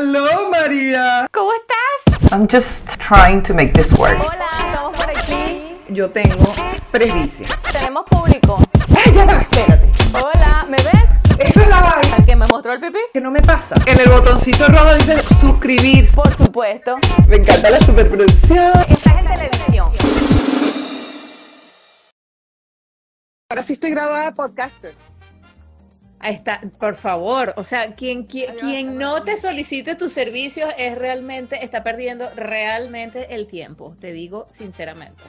Hello, María. ¿Cómo estás? I'm just trying to make this work. Hola, estamos por aquí. Yo tengo presbicia. Tenemos público. ¡Ay, ya va! Espérate. Hola, ¿me ves? Esa es la vaina ¿Al que me mostró el pipí? que no me pasa. En el botoncito rojo dice suscribirse. Por supuesto. Me encanta la superproducción. Estás en televisión. Ahora sí estoy grabada de podcaster. Ahí está, por favor, o sea, quien, quien, quien no te solicite tus servicios es realmente, está perdiendo realmente el tiempo, te digo sinceramente.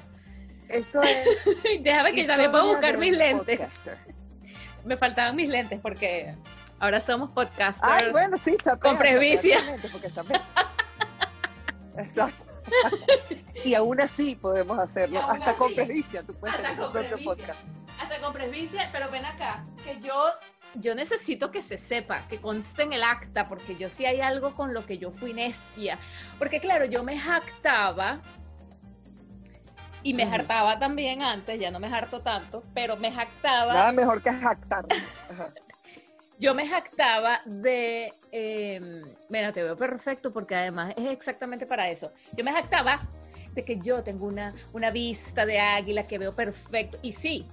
Esto es. Déjame que también puedo buscar mis lentes. podcaster. Me faltaban mis lentes porque ahora somos podcasters. Ay, bueno, sí, está Con presbicia. Exacto. y aún así podemos hacerlo. Hasta con presbicia tú puedes Hasta tener tu propio podcast. Hasta con presbicia, pero ven acá, que yo, yo necesito que se sepa, que conste en el acta, porque yo sí hay algo con lo que yo fui necia. Porque claro, yo me jactaba, y me Ujú. hartaba también antes, ya no me harto tanto, pero me jactaba, Nada mejor que jactar. Yo me jactaba de, eh, mira, te veo perfecto porque además es exactamente para eso. Yo me jactaba de que yo tengo una, una vista de águila que veo perfecto. Y sí,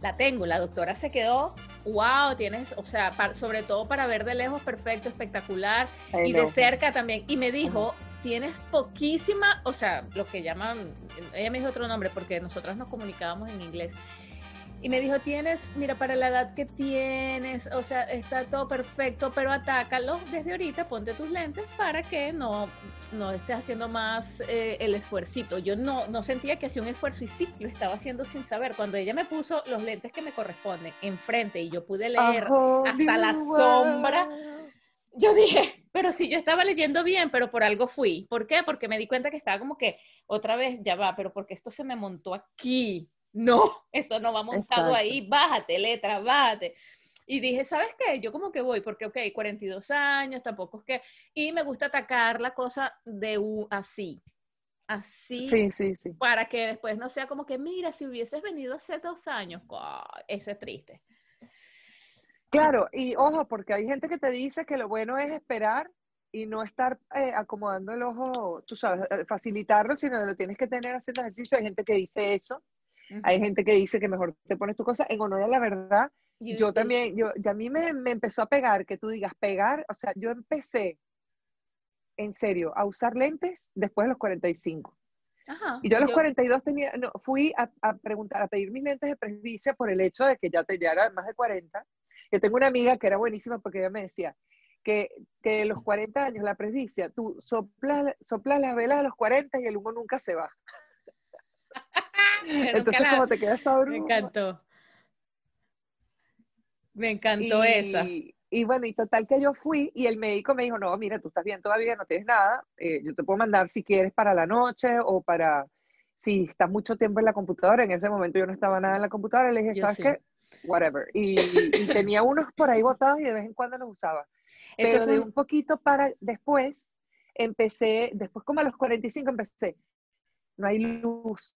la tengo. La doctora se quedó, wow, tienes, o sea, sobre todo para ver de lejos perfecto, espectacular. Y de cerca también. Y me dijo, tienes poquísima, o sea, lo que llaman, ella me dijo otro nombre porque nosotros nos comunicábamos en inglés. Y me dijo, tienes, mira, para la edad que tienes, o sea, está todo perfecto, pero atácalo desde ahorita, ponte tus lentes para que no, no estés haciendo más eh, el esfuercito. Yo no, no sentía que hacía un esfuerzo y sí, lo estaba haciendo sin saber. Cuando ella me puso los lentes que me corresponden enfrente y yo pude leer hasta la sombra, yo dije, pero sí, yo estaba leyendo bien, pero por algo fui. ¿Por qué? Porque me di cuenta que estaba como que otra vez, ya va, pero porque esto se me montó aquí. No, eso no va montado Exacto. ahí, bájate, letra, bájate. Y dije, ¿sabes qué? Yo como que voy, porque, ok, 42 años, tampoco es que... Y me gusta atacar la cosa de u- así, así, Sí, sí, sí. para que después no sea como que, mira, si hubieses venido hace dos años, eso es triste. Claro, y ojo, porque hay gente que te dice que lo bueno es esperar y no estar eh, acomodando el ojo, tú sabes, eh, facilitarlo, sino que lo tienes que tener haciendo ejercicio. Hay gente que dice eso, hay gente que dice que mejor te pones tu cosa. En honor a la verdad, yo también, yo, y a mí me, me empezó a pegar, que tú digas pegar, o sea, yo empecé, en serio, a usar lentes después de los 45. Ajá, Y yo a los yo- 42 tenía, no, fui a, a preguntar, a pedir mis lentes de presbicia por el hecho de que ya, te, ya era más de 40. Yo tengo una amiga que era buenísima porque ella me decía que, que los 40 años, la presbicia, tú soplas, soplas las velas de los 40 y el humo nunca se va. Entonces, como te quedas sabroso. Me encantó. Me encantó y, esa. Y bueno, y total que yo fui y el médico me dijo, no, mira, tú estás bien todavía, no tienes nada, eh, yo te puedo mandar si quieres para la noche o para, si estás mucho tiempo en la computadora, en ese momento yo no estaba nada en la computadora, le dije, Yo ¿sabes sí. qué? Whatever. Y, y tenía unos por ahí botados y de vez en cuando los usaba. Ese Pero fue de un poquito para después, empecé, después como a los 45 empecé, no hay luz,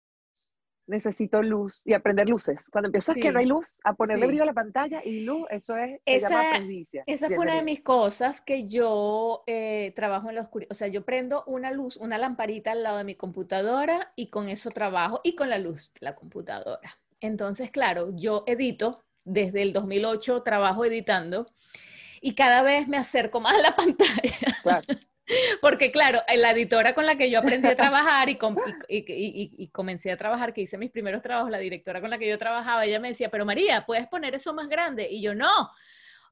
necesito luz y aprender luces. Cuando empiezas que Sí, no hay luz, a ponerle sí. brillo a la pantalla y luz, eso es, se Esa- llama presbicia. Esa fue una de mis cosas que yo eh, trabajo en la oscuridad. O sea, yo prendo una luz, una lamparita al lado de mi computadora y con eso trabajo y con la luz de la computadora. Entonces, claro, yo edito, desde el 2008 trabajo editando y cada vez me acerco más a la pantalla. Claro. Porque claro, la editora con la que yo aprendí a trabajar y, com- y comencé a trabajar, que hice mis primeros trabajos, la directora con la que yo trabajaba, ella me decía, pero María, ¿puedes poner eso más grande? Y yo, no.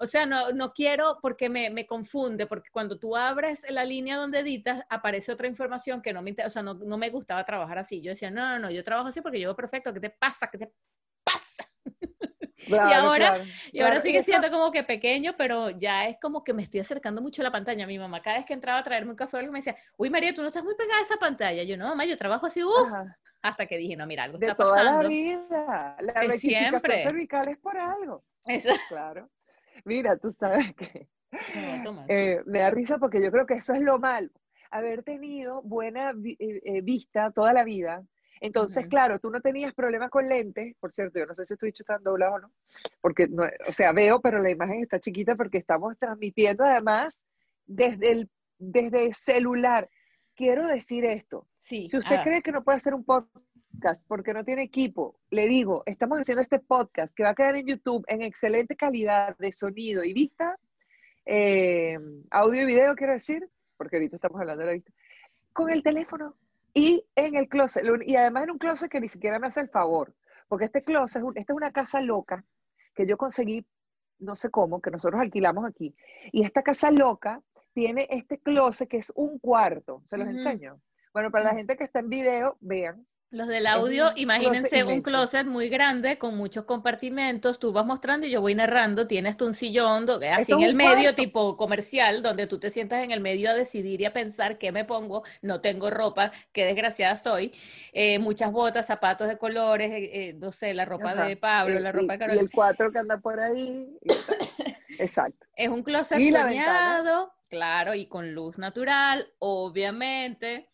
O sea, no, no quiero porque me, me confunde, porque cuando tú abres la línea donde editas, aparece otra información que no me interesa, o sea, no, no me gustaba trabajar así. Yo decía, no, no, no, yo trabajo así porque yo veo perfecto, ¿qué te pasa? ¿Qué te pasa? Claro, ahora- claro, Y ahora sigue siendo como que pequeño, pero ya es como que me estoy acercando mucho a la pantalla. Mi mamá cada vez que entraba a traerme un café o algo me decía, uy María, tú no estás muy pegada a esa pantalla. Yo no, mamá, yo trabajo así, uff. Hasta que dije, no, mira, algo de está toda la pasando. vida. La De siempre. cervical es por algo. Eso- Claro. Mira, tú sabes que eh, me da risa porque yo creo que eso es lo malo. Haber tenido buena eh, eh, vista toda la vida. Entonces, claro, tú no tenías problemas con lentes. Por cierto, yo no sé si estoy tan doblado o no. Porque, no, o sea, veo, pero la imagen está chiquita porque estamos transmitiendo además desde el, desde el celular. Quiero decir esto. Sí. Si usted ah, cree que no puede hacer un podcast porque no tiene equipo, le digo, estamos haciendo este podcast que va a quedar en YouTube en excelente calidad de sonido y vista, eh, audio y video, quiero decir, porque ahorita estamos hablando de la vista, con el teléfono y en el closet. Lo- Y además en un closet que ni siquiera me hace el favor, porque este closet, esta es una casa loca que yo conseguí, no sé cómo, que nosotros alquilamos aquí. Y esta casa loca tiene este closet que es un cuarto, se los enseño. Bueno, para la gente que está en video, vean. Los del audio, imagínense un closet muy grande con muchos compartimentos, tú vas mostrando y yo voy narrando, tienes tú un sillón, do- así en el medio, cuarto. tipo comercial, donde tú te sientas en el medio a decidir y a pensar qué me pongo, no tengo ropa, qué desgraciada soy, eh, muchas botas, zapatos de colores, eh, eh, no sé, la ropa Ajá. de Pablo, Eh, la y, ropa de y Carolina. el cuatro que anda por ahí. y. Exacto. Es un closet Y ventana. soñado, claro, y con luz natural, obviamente.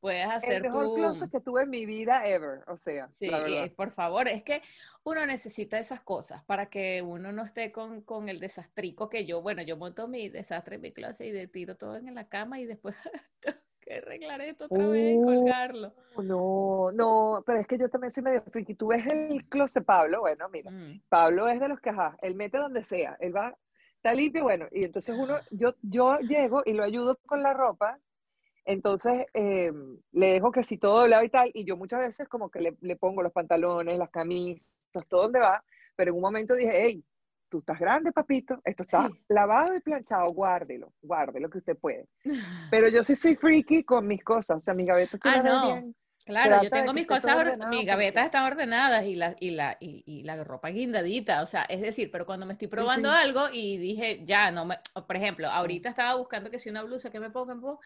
Puedes El hacer mejor tu... closet que tuve en mi vida ever, o sea, Sí, la eh, verdad. por favor, es que uno necesita esas cosas para que uno no esté con, con el desastrico que yo, bueno, yo monto mi desastre en mi closet y de tiro todo en la cama y después tengo que arreglar esto otra vez y Uh, colgarlo. No, no, pero es que yo también soy medio friki. Tú ves el closet Pablo, bueno, mira, Mm, Pablo es de los que, ajá, él mete donde sea, él va, está limpio, bueno, y entonces uno, yo, yo llego y lo ayudo con la ropa, entonces eh, le dejo que si todo doblado y tal, y yo muchas veces como que le, le pongo los pantalones, las camisas, todo donde va, pero en un momento dije, hey, tú estás grande, papito, esto está Sí. lavado y planchado, guárdelo, guárdelo que usted puede. Pero yo sí soy friki con mis cosas, o sea, mis gavetas Ah, no. bien. Claro, yo Trata de tengo mis cosas, ordenado mis gavetas están ordenadas y la, y la, y, y la ropa guindadita, o sea, es decir, pero cuando me estoy probando sí. algo y dije, ya, no me, por ejemplo, ahorita estaba buscando que si una blusa que me ponga en po-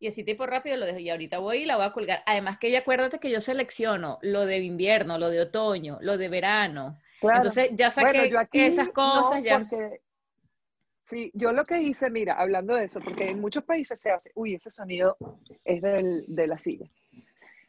y así tipo rápido lo dejo y ahorita voy y la voy a colgar. Además que ya acuérdate que yo selecciono lo de invierno, lo de otoño, lo de verano. Claro. Entonces ya Bueno, saqué yo aquí esas cosas, no, ya. porque sí, yo lo que hice, mira, hablando de eso, porque en muchos países se hace, uy, ese sonido es del, de la silla.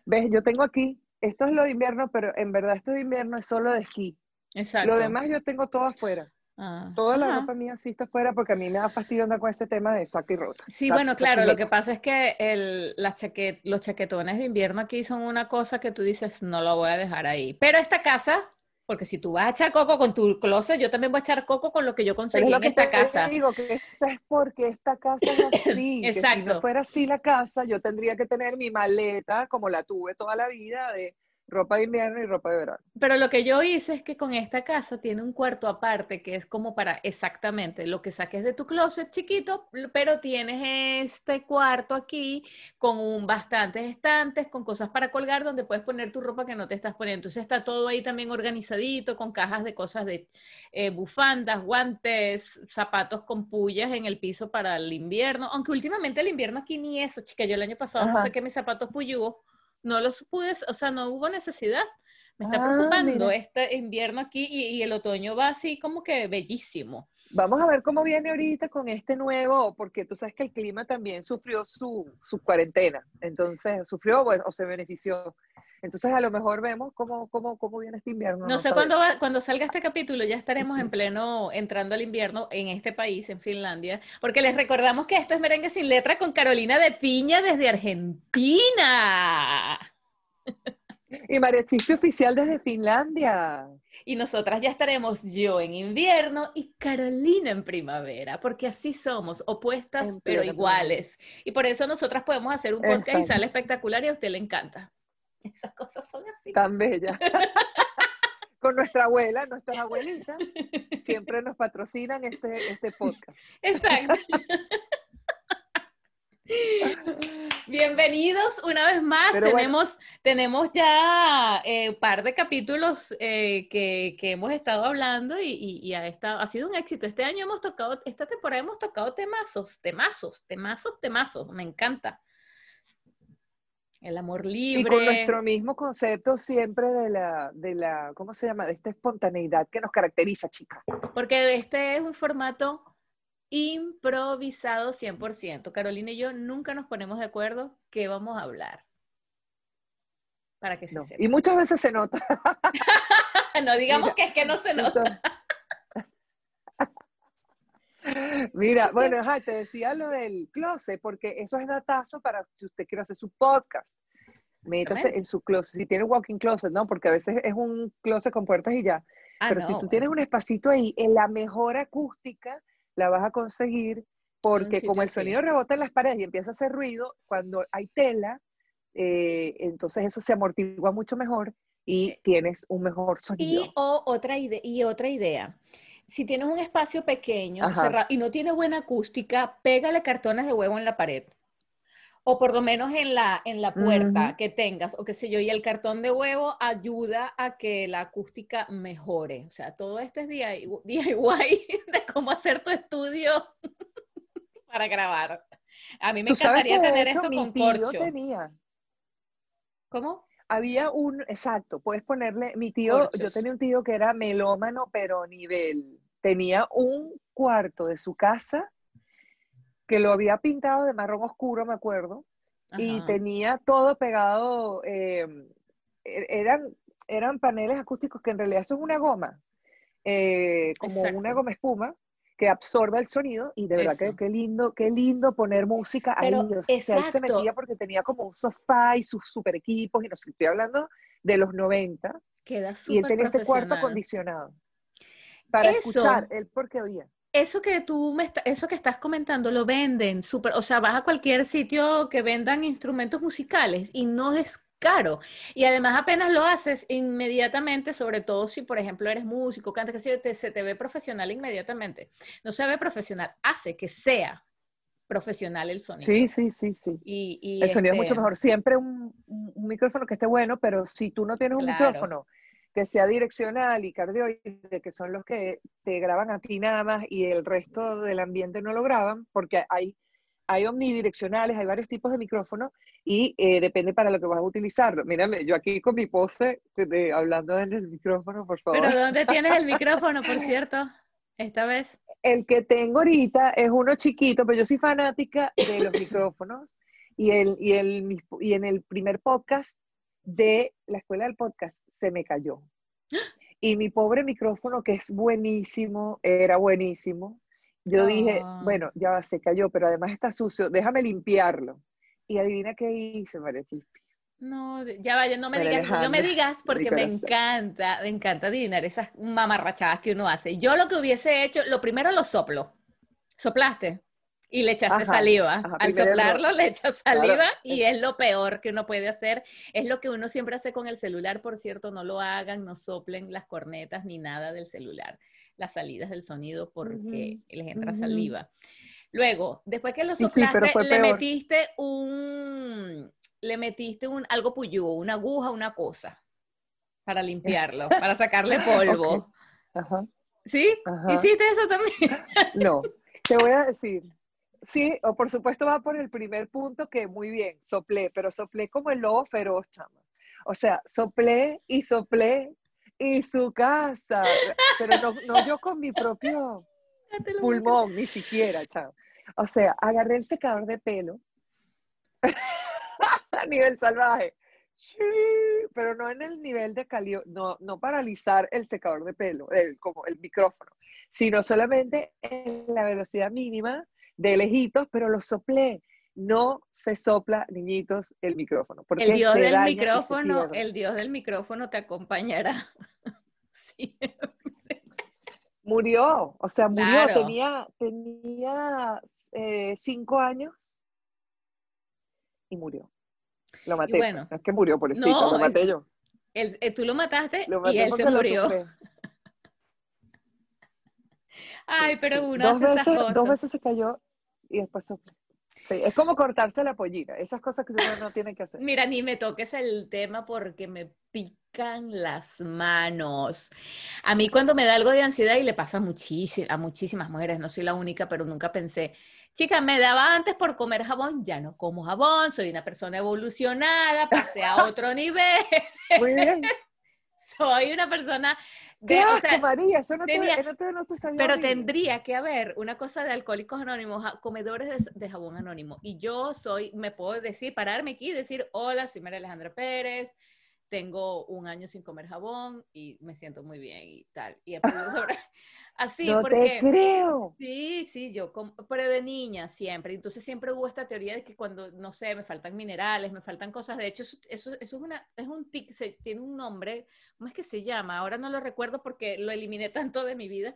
¿Ves? Yo tengo aquí, esto es lo de invierno, pero en verdad esto de invierno es solo de esquí. Exacto. Lo demás yo tengo todo afuera. Ah, Toda la ropa mía sí está afuera porque a mí me da fastidio andar con ese tema de saca y rota. Sí, bueno, claro, lo que pasa es que el, las chaquet, los chaquetones de invierno aquí son una cosa que tú dices, no lo voy a dejar ahí. Pero esta casa, porque si tú vas a echar coco con tu closet, yo también voy a echar coco con lo que yo conseguí es lo en que esta te casa. digo, que eso es porque esta casa es así. que si Exacto. no fuera así la casa, yo tendría que tener mi maleta, como la tuve toda la vida, de ropa de invierno y ropa de verano. Pero lo que yo hice es que con esta casa tiene un cuarto aparte que es como para exactamente lo que saques de tu closet chiquito, pero tienes este cuarto aquí con un, bastantes estantes, con cosas para colgar donde puedes poner tu ropa que no te estás poniendo. Entonces está todo ahí también organizadito con cajas de cosas de eh, bufandas, guantes, zapatos con pullas en el piso para el invierno. Aunque últimamente el invierno aquí ni eso, chica. Yo el año pasado no Ajá. sé qué mis zapatos puyugos no los pude, o sea, no hubo necesidad. Me está Ah, preocupando mira. este invierno aquí y, y el otoño va así como que bellísimo. Vamos a ver cómo viene ahorita con este nuevo, porque tú sabes que el clima también sufrió su, su cuarentena. Entonces, sufrió o se benefició. Entonces, a lo mejor vemos cómo, cómo, cómo viene este invierno. No sé sabemos. cuándo va, cuando salga este capítulo, ya estaremos en pleno entrando al invierno en este país, en Finlandia, porque les recordamos que esto es Merengue sin letra con Carolina de Piña desde Argentina. Y María Chispe oficial desde Finlandia. Y nosotras ya estaremos yo en invierno y Carolina en primavera, porque así somos, opuestas En pero iguales. Y por eso nosotras podemos hacer un podcast y Exacto. sale espectacular y a usted le encanta. Esas cosas son así. Tan bella. Con nuestra abuela, nuestras abuelitas, siempre nos patrocinan este, este podcast. Exacto. Bienvenidos una vez más. Pero bueno. tenemos, tenemos ya eh, un par de capítulos eh, que, que hemos estado hablando y, y- y ha, estado, ha sido un éxito. Este año hemos tocado, esta temporada hemos tocado temazos, temazos, temazos, temazos. Me encanta. El amor libre. Y con nuestro mismo concepto siempre de la, de la, ¿cómo se llama? De esta espontaneidad que nos caracteriza, chica. Porque este es un formato improvisado 100%. Carolina y yo nunca nos ponemos de acuerdo qué vamos a hablar. Para que se No. sepa. Y muchas veces se nota. No digamos Mira, que es que no se nota. Mira, bueno, ajá, te decía lo del closet, porque eso es datazo para si usted quiere hacer su podcast. Métase en su closet, si tiene walking closet, ¿no? Porque a veces es un closet con puertas y ya. Ah, Pero si tú tienes un espacito ahí, en la mejor acústica la vas a conseguir porque como el sonido rebota en las paredes y empieza a hacer ruido, cuando hay tela, eh, entonces eso se amortigua mucho mejor y tienes un mejor sonido. Y, o otra ide- y otra idea. Si tienes un espacio pequeño cerrado, y no tiene buena acústica, pégale cartones de huevo en la pared. O por lo menos en la, en la puerta que tengas, o qué sé yo, y el cartón de huevo ayuda a que la acústica mejore. O sea, todo esto es DIY, DIY de cómo hacer tu estudio para grabar. A mí me encantaría tener hecho esto mi con tío corcho. tenía, ¿Cómo? había un, exacto, puedes ponerle, mi tío, yo tenía un tío que era melómano, pero nivel, tenía un cuarto de su casa que lo había pintado de marrón oscuro, me acuerdo, y tenía todo pegado, eh, e- eran, eran paneles acústicos que en realidad son una goma, eh, como una goma espuma que absorbe el sonido y de verdad que qué lindo, qué lindo poner música Pero, ahí. O sea, él se metía porque tenía como un sofá y sus super equipos y no sé, estoy hablando de los 90 Queda y él súper tenía este cuarto acondicionado para Eso. escuchar, él porque oía. Eso que tú me está- eso que estás comentando lo venden súper, o sea, vas a cualquier sitio que vendan instrumentos musicales y no es caro. Y además apenas lo haces inmediatamente, sobre todo si, por ejemplo, eres músico, cantas, qué sé yo, te- se te ve profesional inmediatamente. No se ve profesional, hace que sea profesional el sonido. Sí, sí, sí, sí. Y, y, El sonido es mucho este, mejor. Siempre un, un- un micrófono que esté bueno, pero si tú no tienes un Claro. micrófono que sea direccional y cardioide, que son los que te graban a ti nada más y el resto del ambiente no lo graban, porque hay, hay omnidireccionales, hay varios tipos de micrófonos y eh, depende para lo que vas a utilizarlo. Mírame, yo aquí con mi pose hablando en el micrófono, por favor. Pero ¿dónde tienes el micrófono, por cierto? Esta vez. El que tengo ahorita es uno chiquito, pero yo soy fanática de los micrófonos y, el, y, el, y en el primer podcast de la escuela del podcast se me cayó. Y mi pobre micrófono, que es buenísimo, era buenísimo. Yo dije, bueno, ya se cayó, pero además está sucio, déjame limpiarlo. Y adivina qué hice, María Chispi. No, ya vaya, no me María digas, no me digas porque me encanta, me encanta adivinar esas mamarrachadas que uno hace. Yo lo que hubiese hecho, lo primero lo soplo. Soplaste y le echaste Ajá, saliva. ajá, Al error. soplarlo le echas Claro, saliva y es lo peor que uno puede hacer. Es lo que uno siempre hace con el celular, por cierto, no lo hagan, no soplen las cornetas ni nada del celular, las salidas del sonido porque les entra saliva. Luego, después que lo Sí, sí, pero soplaste, le peor. metiste un, le metiste un algo puyú, una aguja, una cosa para limpiarlo, para sacarle polvo. Ajá, ¿Sí? ajá. ¿Hiciste eso también? No, te voy a decir. Sí, o por supuesto va por el primer punto que muy bien, soplé, pero soplé como el lobo feroz, chama. O sea, soplé y soplé y su casa, pero no, no yo con mi propio pulmón, ni siquiera, chama. O sea, agarré el secador de pelo a nivel salvaje, pero no en el nivel de calio, no, no paralizar el secador de pelo, el, como el micrófono, sino solamente en la velocidad mínima de lejitos, pero lo soplé. No se sopla, niñitos, el micrófono. Porque El dios del micrófono, el dios del micrófono te acompañará. Sí. Murió, o sea, murió. Claro. Tenía, tenía eh, cinco años y murió. Lo maté. bueno. no es que murió, pobrecito, No, lo maté yo. Él- eh, tú lo mataste Lo y él se murió. Ay, pero uno dos veces, cosas. Dos veces se cayó y después soplé. Sí, es como cortarse la pollina, esas cosas que uno no tiene que hacer. Mira, ni me toques el tema porque me pican las manos. A mí cuando me da algo de ansiedad y le pasa muchísimo, a muchísimas mujeres, no soy la única, pero nunca pensé, chica, me daba antes por comer jabón, ya no como jabón, soy una persona evolucionada, pasé a otro nivel, Muy bien. soy una persona ¡Qué de, o asco, sea, María! Eso no, tenía- te, no, te, no te Pero horrible. tendría que haber una cosa de alcohólicos anónimos, comedores de, de jabón anónimo. Y yo soy, me puedo decir, pararme aquí y decir, hola, soy María Alejandra Pérez, tengo un año sin comer jabón y me siento muy bien y tal. Y he sobre- Así, no porque... te creo. Sí, sí, yo, como, pero de niña siempre. Entonces siempre hubo esta teoría de que cuando, no sé, me faltan minerales, me faltan cosas. De hecho, eso, eso, eso es, una, es un tic, se, tiene un nombre, ¿cómo es que se llama? Ahora no lo recuerdo porque lo eliminé tanto de mi vida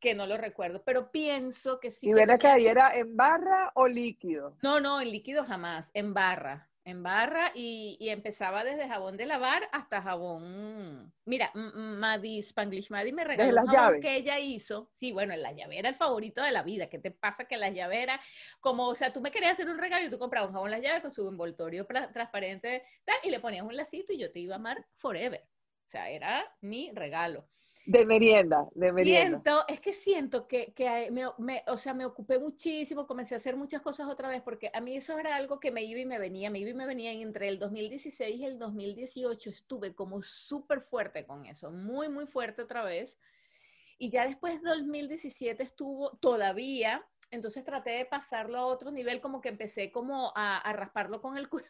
que no lo recuerdo, pero pienso que sí. ¿Y que acá, tenía- y era en barra o líquido? No, no, en líquido jamás, en barra, en barra y, y empezaba desde jabón de lavar hasta jabón. Mira, M- M- Maddie, Spanglish Maddie me regaló las un jabón llaves. que ella hizo. Sí, bueno, la llave era el favorito de la vida. ¿Qué te pasa que la llave era como, o sea, tú me querías hacer un regalo y tú comprabas un jabón las llaves con su envoltorio transparente tal, y le ponías un lacito y yo te iba a amar forever. O sea, era mi regalo. De merienda, de merienda. Siento, es que siento que, que me, o sea, me ocupé muchísimo, comencé a hacer muchas cosas otra vez, porque a mí eso era algo que me iba y me venía, me iba y me venía, y entre el 2016 y el 2018 estuve como súper fuerte con eso, muy, muy fuerte otra vez. Y ya después del 2017 estuvo todavía, entonces traté de pasarlo a otro nivel, como que empecé como a, a rasparlo con el, cu-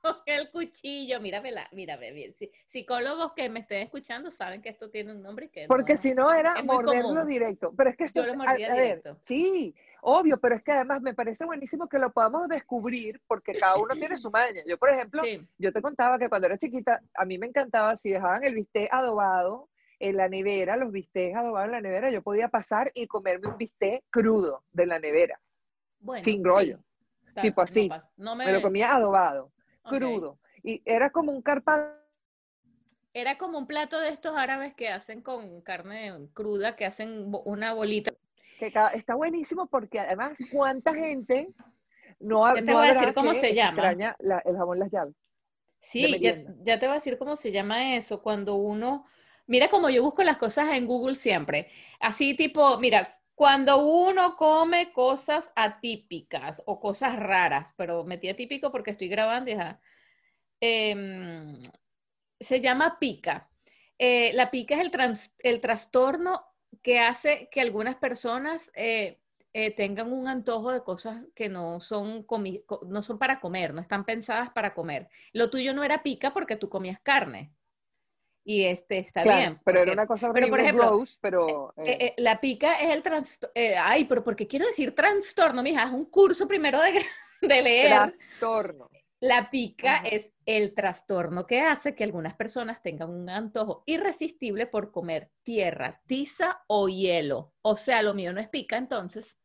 con el cuchillo. Míramela, mírame bien. Sí, psicólogos que me estén escuchando saben que esto tiene un nombre y que Porque no- si no era morderlo directo. Pero es que esto, Yo lo a- mordía a ver, directo. sí, obvio, pero es que además me parece buenísimo que lo podamos descubrir porque cada uno tiene su maña. Yo, por ejemplo, Sí, yo te contaba que cuando era chiquita, a mí me encantaba si dejaban el bistec adobado en la nevera, los bistecs adobados en la nevera, yo podía pasar y comerme un bistec crudo de la nevera, bueno, sin sí, rollo. tipo así. pasa- No me, Me lo comía adobado, crudo. Y era como un carpado. Era como un plato de estos árabes que hacen con carne cruda, que hacen una bolita. que está buenísimo porque además cuánta gente no, ha- Ya te no voy a decir cómo se llama. extraña la- el jabón las llaves. Sí, ya, ya te voy a decir cómo se llama eso, cuando uno, mira como yo busco las cosas en Google siempre, así tipo, mira, cuando uno come cosas atípicas o cosas raras, pero metí atípico porque estoy grabando em, se llama pica. Eh, la pica es el, trastorno que hace que algunas personas eh, eh, tengan un antojo de cosas que no son para comer, no están pensadas para comer. Lo tuyo no era pica porque tú comías carne. Y este está Claro, bien. pero era porque- una cosa pero, por ejemplo, gross, pero eh, eh, eh, la pica es el trastorno. ay, pero ¿por qué quiero decir trastorno, mija? Es un curso primero de, de leer. trastorno. La pica Ajá. es el trastorno que hace que algunas personas tengan un antojo irresistible por comer tierra, tiza o hielo. O sea, lo mío no es pica, entonces.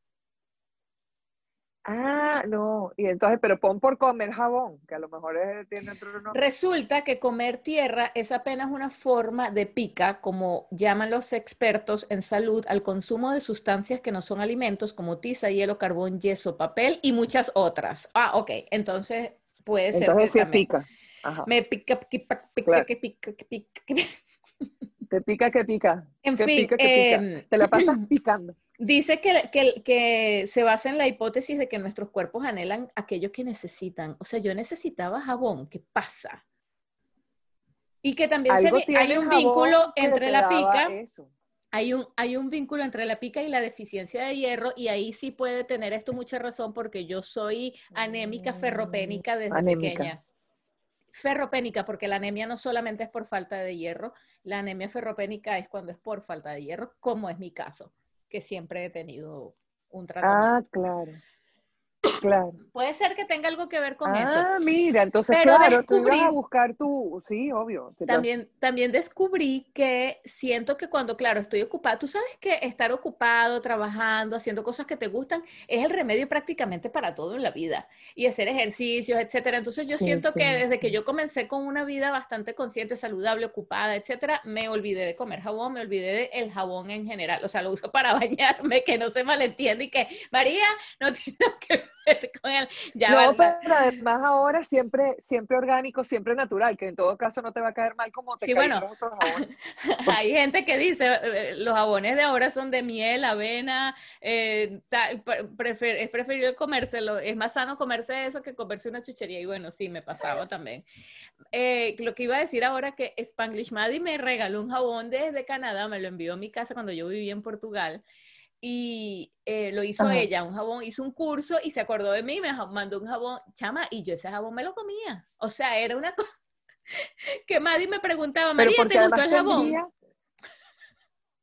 Ah, no, y entonces, pero pon por comer jabón, que a lo mejor es- tiene otro nombre. Resulta que comer tierra es apenas una forma de pica, como llaman los expertos en salud, al consumo de sustancias que no son alimentos, como tiza, hielo, carbón, yeso, papel y muchas otras. Ah, ok, entonces puede ser Entonces sí es pica. Ajá. Me pica, pica, pica, Claro. que pica, que pica, que pica. Te pica que pica. En que fin, pica que pica. em, Te la pasas picando. Dice que, que- que se basa en la hipótesis de que nuestros cuerpos anhelan aquello que necesitan. O sea, yo necesitaba jabón, ¿qué pasa? Y que también se hay un vínculo entre la pica, eso. hay un, hay un vínculo entre la pica y la deficiencia de hierro, y ahí sí puede tener esto mucha razón porque yo soy anémica Mm, ferropénica desde anémica. pequeña. Ferropénica, porque la anemia no solamente es por falta de hierro, la anemia ferropénica es cuando es por falta de hierro, como es mi caso, que siempre he tenido un tratamiento. Ah, claro. Claro. Puede ser que tenga algo que ver con eso. Ah, mira, entonces Pero claro, tú ibas a buscar tu, sí, obvio. sí. También, también descubrí que siento que cuando, claro, estoy ocupada, tú sabes que estar ocupado, trabajando, haciendo cosas que te gustan, es el remedio prácticamente para todo en la vida. Y hacer ejercicios, etcétera. Entonces yo Sí, siento sí, que desde que yo comencé con una vida bastante consciente, saludable, ocupada, etcétera, me olvidé de comer jabón, me olvidé del jabón en general. O sea, lo uso para bañarme, que no se malentiende y que, María, no tiene que ver con. Ya no, pero además ahora siempre, siempre orgánico, siempre natural, que en todo caso no te va a caer mal como te Sí, caen bueno. los otros jabones. Hay gente que dice, eh, los jabones de ahora son de miel, avena, eh, tal, prefer- es preferible comérselo, es más sano comerse eso que comerse una chuchería. Y bueno, sí, me pasaba también. Eh, lo que iba a decir ahora que Spanglish Maddie me regaló un jabón desde Canadá, me lo envió a mi casa cuando yo vivía en Portugal. Y eh, lo hizo Ajá. ella, un jabón, hizo un curso y se acordó de mí, me mandó un jabón, chama, y yo ese jabón me lo comía. O sea, era una cosa que Maddie me preguntaba, María, ¿te gustó el jabón? tendría,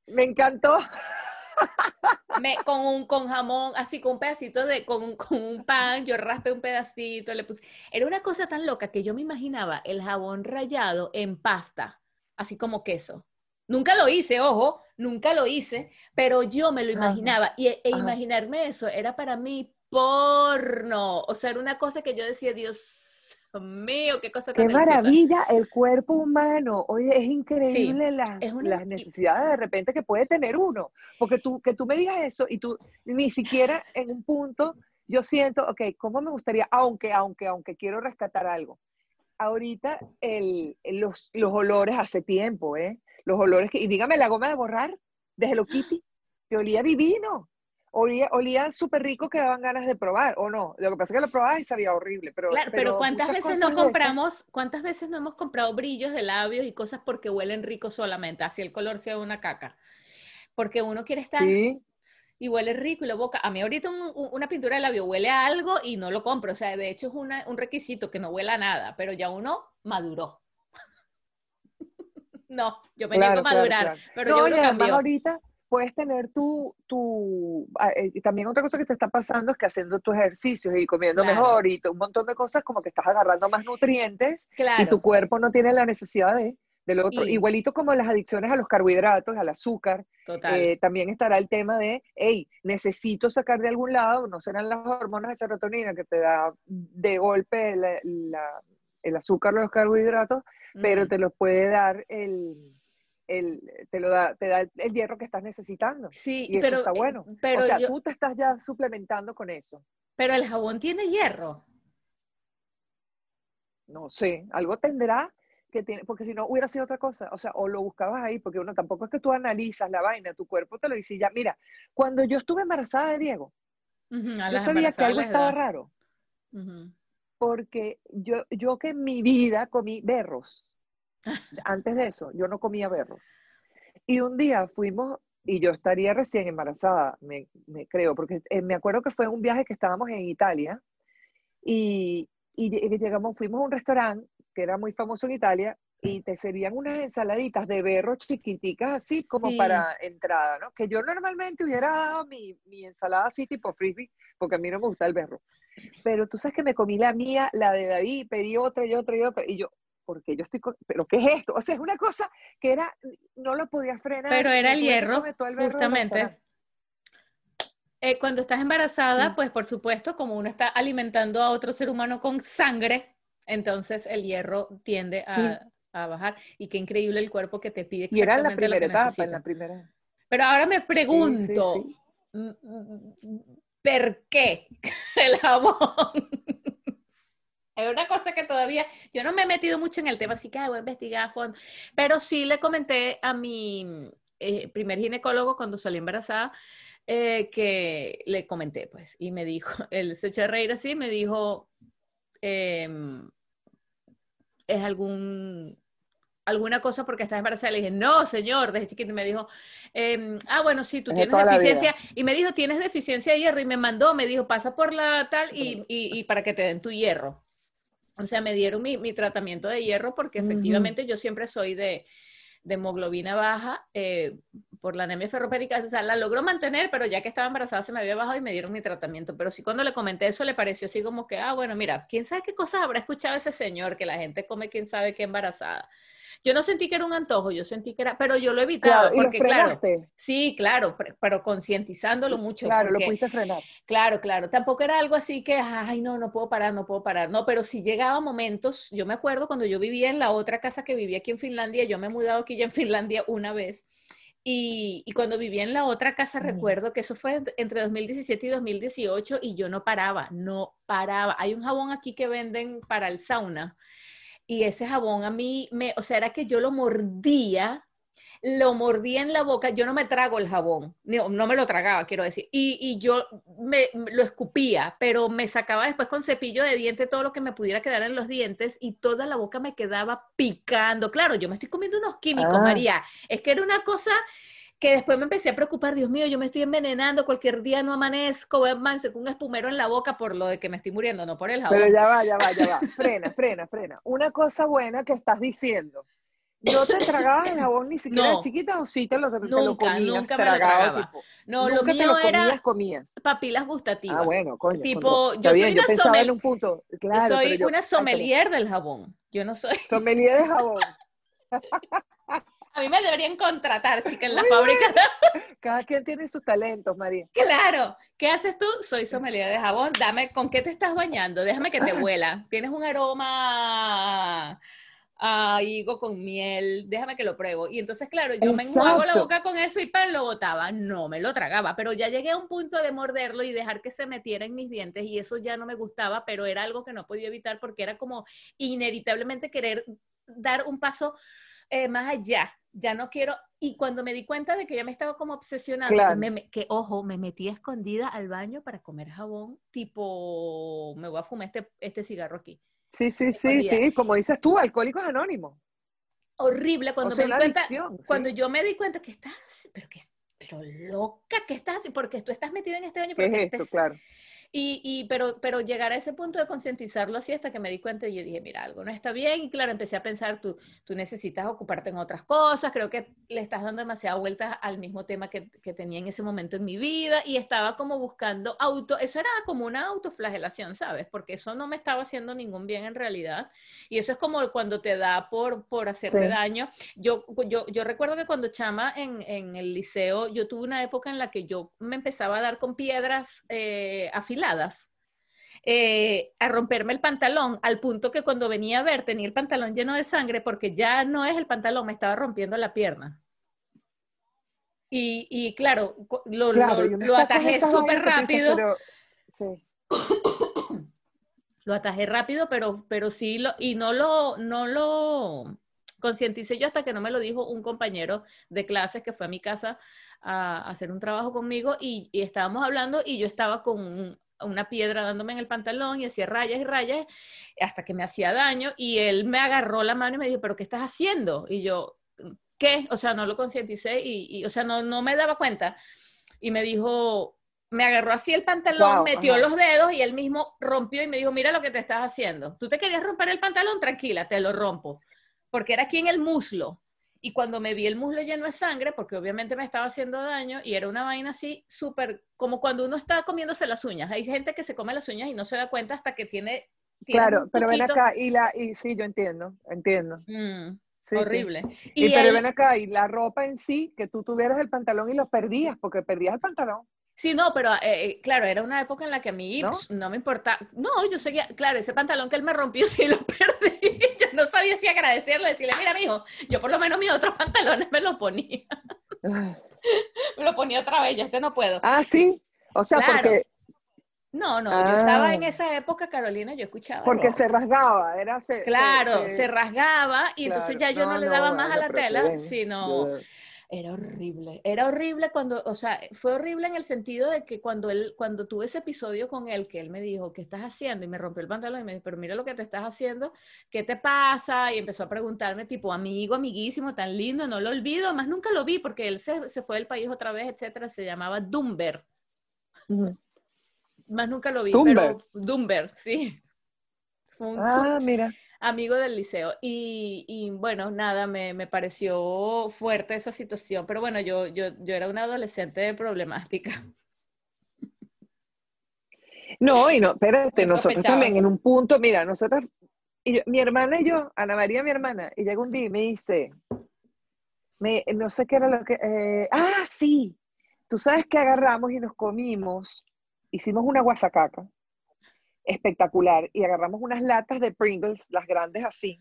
Me encantó. Me, con un con jamón, así con un pedacito de, con, con un pan, yo raspé un pedacito, le puse. Era una cosa tan loca que yo me imaginaba el jabón rallado en pasta, así como queso. Nunca lo hice, ojo, nunca lo hice, pero yo me lo Ajá. imaginaba. Y e, e imaginarme eso era para mí porno. O sea, era una cosa que yo decía, Dios mío, qué cosa Qué tan deliciosa. maravilla el cuerpo humano. Oye, es increíble es una- las necesidades de repente que puede tener uno. Porque tú, que tú me digas eso y tú ni siquiera en un punto yo siento, ok, ¿cómo me gustaría? Aunque, aunque, aunque quiero rescatar algo. Ahorita el, los, los olores hace tiempo, ¿eh? Los olores que, y dígame la goma de borrar de Hello Kitty, que olía divino. Olía, olía súper rico que daban ganas de probar, o no. Lo que pasa es que lo probabas y sabía horrible. Pero, Claro, pero ¿cuántas veces no compramos, cuántas veces no hemos comprado brillos de labios y cosas porque huelen rico solamente, así el color sea una caca? Porque uno quiere estar Sí, y huele rico y la boca. A mí ahorita un- un- una pintura de labio huele a algo y no lo compro. O sea, de hecho es una- un requisito que no huela a nada, pero ya uno maduró. No, yo me niego Claro, a madurar, claro. pero no, ya y uno además ahorita puedes tener tu, tu ah, eh, y también otra cosa que te está pasando es que haciendo tus ejercicios y comiendo Claro. mejor y un montón de cosas como que estás agarrando más nutrientes y tu cuerpo no tiene la necesidad de del otro. Y- Igualito como las adicciones a los carbohidratos, al azúcar, Total. eh, también estará el tema de, hey, necesito sacar de algún lado, no serán las hormonas de serotonina que te da de golpe la- la- el azúcar o los carbohidratos, pero te lo puede dar el, el te lo da, te da el, el hierro que estás necesitando. Sí, Y eso pero, está eh, bueno. pero, o sea, yo- tú te estás ya suplementando con eso. pero el jabón tiene hierro. No sé, algo tendrá que tiene, porque si no hubiera sido otra cosa, o sea, o lo buscabas ahí, porque uno tampoco es que tú analizas la vaina, tu cuerpo te lo dice ya. Mira, cuando yo estuve embarazada de Diego, yo sabía que algo estaba raro, Ujú. Porque yo, yo que en mi vida comí berros. Antes de eso, yo no comía berros. Y un día fuimos, y yo estaría recién embarazada, me, me creo, porque eh, me acuerdo que fue un viaje que estábamos en Italia, y, y lle- llegamos, fuimos a un restaurante que era muy famoso en Italia, y te servían unas ensaladitas de berros chiquiticas, así como Sí. para entrada, ¿no? Que yo normalmente hubiera dado mi, mi ensalada así tipo frisbee, porque a mí no me gusta el berro. Pero tú sabes que me comí la mía, la de David, pedí otra y otra y otra, y yo, porque yo estoy, co- pero ¿qué es esto? O sea, es una cosa que era, no lo podía frenar. Pero era el hierro, el berro justamente. Eh, cuando estás embarazada, Sí. pues por supuesto, como uno está alimentando a otro ser humano con sangre, entonces el hierro tiende a, Sí. A bajar. Y qué increíble el cuerpo que te pide Y era la exactamente primera etapa, en la primera. Pero ahora me Sí, sí, pregunto, sí. mm, mm, ¿por qué el jabón? Es una cosa que todavía, yo no me he metido mucho en el tema, así que voy a investigar a fondo, pero sí le comenté a mi eh, primer ginecólogo cuando salí embarazada, eh, que le comenté, pues, y me dijo, él se echó a reír así, me dijo, em, ¿es algún, alguna cosa porque estás embarazada? Le dije, no, señor, desde chiquito, y me dijo, em, ah, bueno, sí, tú Es tienes deficiencia, y me dijo, tienes deficiencia de hierro, y me mandó, me dijo, pasa por la tal y, y- y para que te den tu hierro. O sea, me dieron mi, mi tratamiento de hierro porque efectivamente yo siempre soy de, de hemoglobina baja eh, por la anemia ferropénica. O sea, la logró mantener, pero ya que estaba embarazada se me había bajado y me dieron mi tratamiento. Pero sí cuando le comenté eso le pareció así como que, ah, bueno, mira, quién sabe qué cosas habrá escuchado ese señor, que la gente come quién sabe qué embarazada. Yo no sentí que era un antojo, yo sentí que era, pero yo lo he evitado Claro, y lo porque, claro, sí, claro, pero, concientizándolo mucho. Claro, lo porque- pudiste frenar. Claro, claro. Tampoco era algo así que, ay, no, no puedo parar, no puedo parar. No, pero sí llegaba momentos, yo me acuerdo cuando yo vivía en la otra casa que vivía aquí en Finlandia, yo me he mudado aquí ya en Finlandia una vez. Y, y cuando vivía en la otra casa, Ujú. recuerdo que eso fue ent- entre 2017 y 2018 y yo no paraba, no paraba. Hay un jabón aquí que venden para el sauna y ese jabón a mí me, o sea, era que yo lo mordía, lo mordía en la boca, yo no me trago el jabón, no, no me lo tragaba, quiero decir, y, y yo me, lo escupía, pero me sacaba después con cepillo de diente todo lo que me pudiera quedar en los dientes y toda la boca me quedaba picando. Claro, yo me estoy comiendo unos químicos, Ah. María, es que era una cosa que después me empecé a preocupar, Dios mío, yo me estoy envenenando, cualquier día no amanezco, voy a amanecer con un espumero en la boca por lo de que me estoy muriendo, no por el jabón. Pero ya va, ya va, ya va. Frena, frena, frena. Una cosa buena que estás diciendo. ¿No te tragabas el jabón ni siquiera No. chiquita o sí te lo, te lo Nunca, comías nunca me lo tragado, tragaba. tipo, No, lo nunca te mío lo era comías, papilas gustativas. Ah, bueno, coño. Tipo, yo soy bien, yo una pensaba en sommel- un punto. Yo Claro, soy pero yo, una ay, pero- sommelier del jabón. Yo no soy. sommelier de jabón. A mí me deberían contratar, chica, en la Muy fábrica. Cada quien tiene sus talentos, María. Claro. ¿Qué haces tú? Soy sommelier de jabón. Dame, ¿con qué te estás bañando? Déjame que te huela. Tienes un aroma a higo con miel. Déjame que lo pruebo. Y entonces, claro, yo me enjuago la boca con eso y pan lo botaba. No me lo tragaba, pero ya llegué a un punto de morderlo y dejar que se metiera en mis dientes y eso ya no me gustaba, pero era algo que no podía evitar porque era como inevitablemente querer dar un paso eh, más allá. Ya no quiero. Y cuando me di cuenta de que ya me estaba como obsesionando, Claro. que, me- que, ojo, me metí escondida al baño para comer jabón, tipo, me voy a fumar este, este cigarro aquí. Sí, sí, sí, sí, como dices tú, Alcohólicos Anónimos. Horrible cuando o sea, me di cuenta, adicción. sí. cuando yo me di cuenta que estás, pero que, pero loca que estás, porque tú estás metida en este baño, ¿Qué pero es esto? Claro. Y, y, pero, pero llegar a ese punto de concientizarlo así hasta que me di cuenta y yo dije, mira, algo no está bien. Y claro, empecé a pensar, tú, tú necesitas ocuparte en otras cosas, creo que le estás dando demasiada vuelta al mismo tema que, que tenía en ese momento en mi vida y estaba como buscando auto, eso era como una autoflagelación, ¿sabes? Porque eso no me estaba haciendo ningún bien en realidad. Y eso es como cuando te da por, por hacerte Sí. daño. Yo, yo, yo recuerdo que cuando chama en, en el liceo, yo tuve una época en la que yo me empezaba a dar con piedras eh, afiladas, eh, a romperme el pantalón, al punto que cuando venía a ver tenía el pantalón lleno de sangre porque ya no es el pantalón, me estaba rompiendo la pierna. Y, y claro, lo, Claro, lo- atajé súper rápido. pero- sí. lo atajé rápido, pero, pero sí, lo, y no lo, no lo concienticé yo hasta que no me lo dijo un compañero de clases que fue a mi casa a, hacer un trabajo conmigo y, y estábamos hablando y yo estaba con un- una piedra dándome en el pantalón y hacía rayas y rayas hasta que me hacía daño y él me agarró la mano y me dijo, pero ¿qué estás haciendo? Y yo, ¿qué? O sea, no lo concienticé y, y, o sea, no, no me daba cuenta. Y me dijo, me agarró así el pantalón, Wow, metió ajá. los dedos y él mismo rompió y me dijo, mira lo que te estás haciendo. Tú te querías romper el pantalón, tranquila, te lo rompo. Porque era aquí en el muslo. Y cuando me vi el muslo lleno de sangre, porque obviamente me estaba haciendo daño, y era una vaina así súper, como cuando uno está comiéndose las uñas. Hay gente que se come las uñas y no se da cuenta hasta que tiene... tiene Claro, pero ven acá, y la, y sí, yo entiendo, entiendo. Mm, Sí, sí. horrible. Y, Y, pero ven acá, y la ropa en sí, que tú tuvieras el pantalón y lo perdías, porque perdías el pantalón. Sí, no, pero eh, claro, era una época en la que a mí ¿No? pues, ¿No? me importaba. No, yo seguía, claro, ese pantalón que él me rompió sí lo perdí. Yo no sabía si agradecerle, decirle, mira, mijo, yo por lo menos mis otros pantalones me los ponía. Me los ponía otra vez, ya este no puedo. Ah, sí. O sea, Claro. porque, No, no, yo estaba en Ah. esa época, Carolina, yo escuchaba. porque rock. se rasgaba, era se, Claro, se- se, rasgaba y entonces ya yo no, le daba más a la tela, sino... Yo- Era horrible, era horrible cuando, o sea, fue horrible en el sentido de que cuando él, cuando tuve ese episodio con él, que él me dijo, ¿qué estás haciendo? Y me rompió el pantalón y me dijo, pero mira lo que te estás haciendo, ¿qué te pasa? Y empezó a preguntarme, tipo, amigo, amiguísimo, tan lindo, no lo olvido, más nunca lo vi porque él se, se fue del país otra vez, etcétera, se llamaba Dumber, más nunca lo vi, Dumber. pero Dumber, sí. Fue un Ah, mira. Amigo del liceo. Y, y, bueno, nada, me, me pareció fuerte esa situación, pero bueno, yo, yo, yo era una adolescente problemática. No, y no, espérate, No nosotros también en un punto, mira, nosotros, y yo- mi hermana y yo, Ana María, mi hermana, y llega un día y me dice, me, no sé qué era lo que, eh, ah, sí, tú sabes que agarramos y nos comimos, hicimos una guasacaca espectacular y agarramos unas latas de Pringles, las grandes así,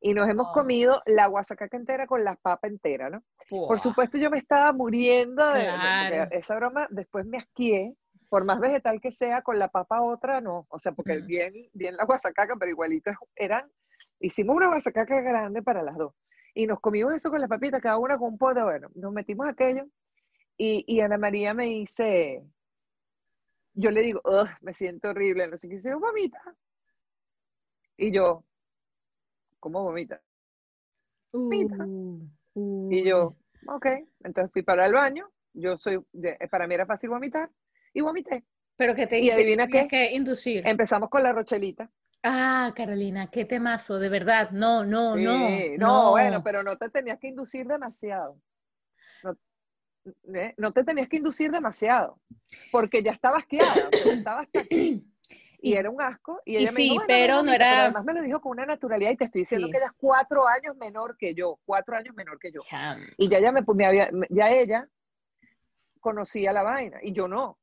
y nos hemos Oh. comido la guasacaca entera con la papa entera, ¿no? Por supuesto, yo me estaba muriendo de, Claro. esa broma, después me asqué, por más vegetal que sea, con la papa otra, no. O sea, porque Mm. bien, bien la guasacaca, pero igualito eran, hicimos una guasacaca grande para las dos. Y nos comimos eso con la papita, cada una con un pote, bueno, nos metimos aquello. Y, y Ana María me dice, yo le digo, "Ugh, me siento horrible, no sé qué, dice, vomita. Y yo, ¿cómo vomita? Vomita. Uh, Y yo, ok, entonces fui para el baño, yo soy, para mí era fácil vomitar, y vomité. Pero que te, y adivina qué, que inducir. Empezamos con la rochelita. Ah, Carolina, qué temazo, de verdad. No, no, Sí, no. no, bueno, pero no te tenías que inducir demasiado. No, ¿eh? No te tenías que inducir demasiado, porque ya estabas asqueada, o sea, ya estaba hasta aquí. Y Y- era un asco. Y y ella me sí, dijo, "Bueno, pero no bonito", era- además me lo dijo con una naturalidad y te estoy diciendo Sí. que ella es cuatro años menor que yo, cuatro años menor que yo. Y ya, ella me, me había, ya ella conocía la vaina y yo no.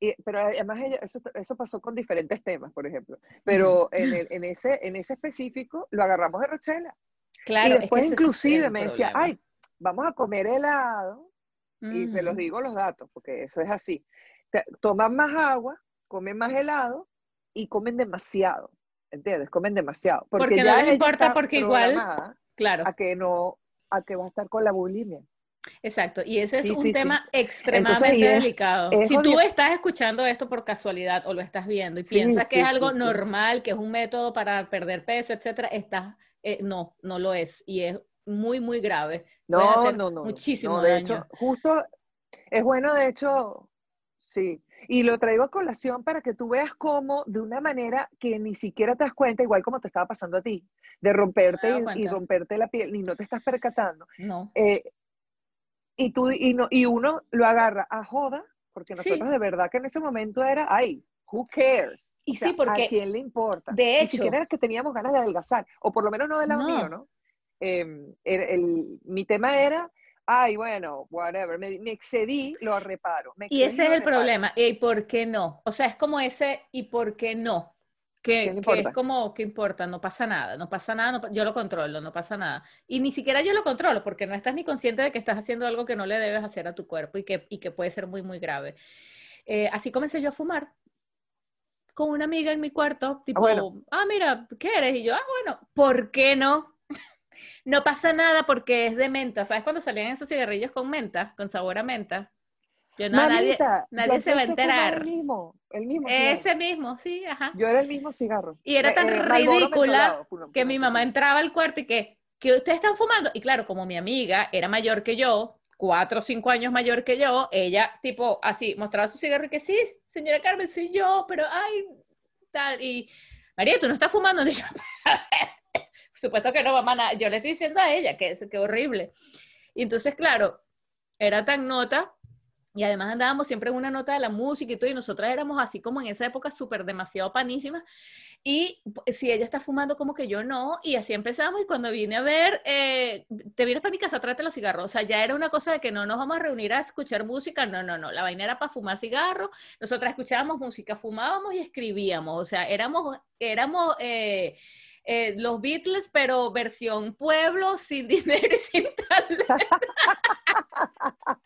Y- pero además ella, eso, eso pasó con diferentes temas, por ejemplo. Pero en, el- en, ese, en ese específico lo agarramos de Rochela. Claro, y es que después inclusive me decía, problema. ay, vamos a comer helado. Y se los digo los datos, porque eso es así. Toman más agua, comen más helado y comen demasiado. ¿Entiendes? Comen demasiado. Porque, Porque no ya les importa, porque igual- Claro, a que no, a que va a estar con la bulimia. exacto. Y ese es Sí, un sí, tema extremadamente es- delicado. es si tú estás escuchando esto por casualidad o lo estás viendo y piensas que es algo normal, que es un método para perder peso, etcétera, estás, eh, no, no lo es. Y es muy, muy grave. Puedes No, hacer no, no. muchísimo No, de daño. hecho, justo es bueno, de hecho, sí. Y lo traigo a colación para que tú veas cómo, de una manera que ni siquiera te das cuenta, igual como te estaba pasando a ti, de romperte y- y, romperte la piel, ni no te estás percatando. No. Eh, y, tú, y, no, y uno lo agarra a joda, porque Sí. nosotros de verdad que en ese momento era, ay, who cares? Y O sea, sí, porque, ¿A quién le importa? de Ni hecho- siquiera era que teníamos ganas de adelgazar, o por lo menos no del lado No. mío, ¿no? Eh, el- el- mi tema era, ay, bueno, whatever, me, me excedí, lo reparo. me Y excedí, ese es el reparo. problema. ¿Y por qué no? O sea, es como ese ¿y por qué no? ¿Qué Que, que es como, ¿qué importa? No pasa nada, no pasa nada, no yo lo controlo, no pasa nada. Y ni siquiera yo lo controlo porque no estás ni consciente de que estás haciendo algo que no le debes hacer a tu cuerpo y que, y que puede ser muy, muy grave. Eh, así comencé yo a fumar con una amiga en mi cuarto, tipo, bueno. ah, mira, ¿qué eres? Y yo, ah, bueno, ¿por qué no? No pasa nada porque es de menta. ¿Sabes cuando salían esos cigarrillos con menta, con sabor a menta? Yo no, nadie, Mamita, nadie yo se va a enterar. El mismo, el mismo cigarro. ese mismo, sí, ajá. Yo era el mismo cigarro. Y era Eh, tan eh, ridícula que mi mamá entraba al cuarto y que, que ustedes están fumando. Y claro, como mi amiga era mayor que yo, cuatro o cinco años mayor que yo, ella, tipo, así, mostraba su cigarro y que sí, señora Carmen, soy yo, pero ay, tal. Y María, tú no estás fumando. Y yo, supuesto que no, mamá, yo le estoy diciendo a ella que es que horrible. Y entonces, claro, era tan nota. Y además andábamos siempre en una nota de la música y todo, y nosotras éramos así como en esa época súper demasiado panísimas. Y si ella está fumando, como que yo no, y así empezamos. Y cuando vine a ver, eh, te vienes para mi casa, tráete los cigarros. O sea, ya era una cosa de que no nos vamos a reunir a escuchar música. No, no, no. La vaina era para fumar cigarros. Nosotras escuchábamos música, fumábamos y escribíamos. O sea, éramos, éramos eh, eh, los Beatles, pero versión pueblo, sin dinero y sin talento.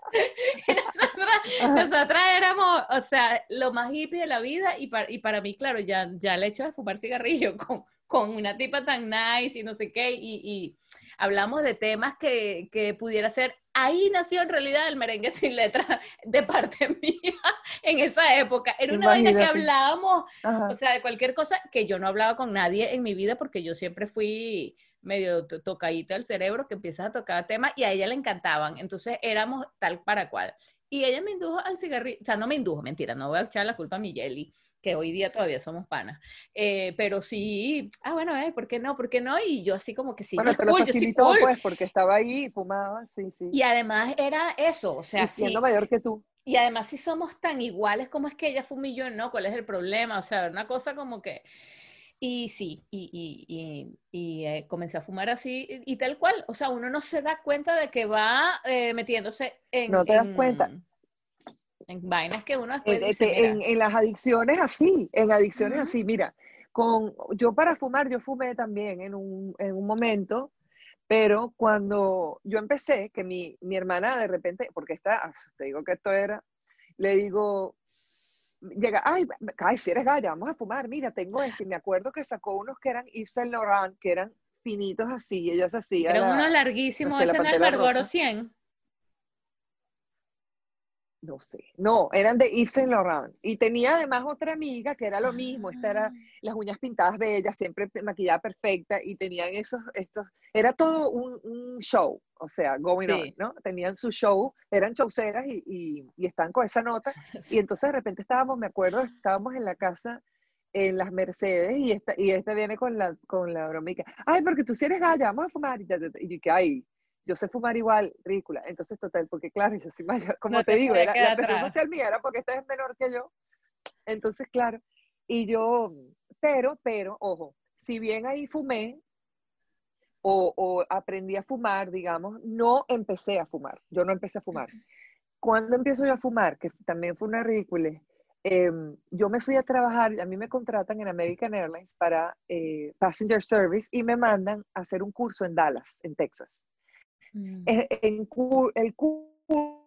Y nosotras, nosotras éramos, o sea, lo más hippie de la vida y para, y para mí, claro, ya, ya el hecho de fumar cigarrillo con, con una tipa tan nice y no sé qué, y, y hablamos de temas que, que pudiera ser, ahí nació en realidad el merengue sin letra de parte mía en esa época. Era una vaina que Imagínate. hablábamos, Ajá. o sea, de cualquier cosa que yo no hablaba con nadie en mi vida porque yo siempre fui medio to- tocadita del cerebro que empiezas a tocar temas y a ella le encantaban. Entonces éramos tal para cual. Y ella me indujo al cigarrillo, o sea, no me indujo, mentira, no voy a echar la culpa a mi Jelly, que hoy día todavía somos panas. Eh, pero sí, ah, bueno, eh, ¿por qué no? ¿Por qué no? Y yo así como que sí, bueno, yo te lo cool, sí facilitó, cool. pues, porque estaba ahí y fumaba, sí, sí. Y además era eso, o sea, y siendo sí, mayor que tú. y además, si somos tan iguales, ¿cómo es que ella fuma y yo no? ¿Cuál es el problema? O sea, una cosa como que... Y sí, y, y, y, y, eh, comencé a fumar así y, y tal cual. O sea, uno no se da cuenta de que va eh, metiéndose en, No te das en- cuenta. En vainas que uno después En, dice, este, "Mira, en, en las adicciones así, en adicciones así, mira, con, yo para fumar, yo fumé también en un, en un momento, pero cuando yo empecé, que mi, mi hermana de repente, porque está, te digo que esto era, le digo, llega, ay, ay, si eres galla, vamos a fumar, mira, tengo este, me acuerdo que sacó unos que eran Yves Saint Laurent, que eran finitos así, y ella se hacía eran la- unos larguísimos, no sé, la ese no es el Pantera Marlboro Rosa. 100. No sé, no, eran de Yves Saint Laurent, y tenía además otra amiga que era lo mismo, esta era Ah. las uñas pintadas bellas, siempre maquillada perfecta, y tenían esos, estos, era todo un, un show, o sea, going Sí. on, ¿no? Tenían su show, eran showceras y, y, y estaban con esa nota, y entonces de repente estábamos, me acuerdo, estábamos en la casa en las Mercedes y esta, y este viene con la, con la bromica. Ay, porque tú si eres galla, vamos a fumar. Y yo que, ay, yo sé fumar igual, ridícula. Entonces, total, porque claro, yo soy mayor, como No te, te digo, era, la presión social mía era porque esta es menor que yo. Entonces, claro, y yo, pero, pero, ojo, si bien ahí fumé o, o aprendí a fumar, digamos, no empecé a fumar. Yo no empecé a fumar. Cuando empiezo yo a fumar, que también fue una ridícula, em, yo me fui a trabajar, a mí me contratan en American Airlines para eh, Passenger Service y me mandan a hacer un curso en Dallas, en Texas. Mm. Eh, en el curso,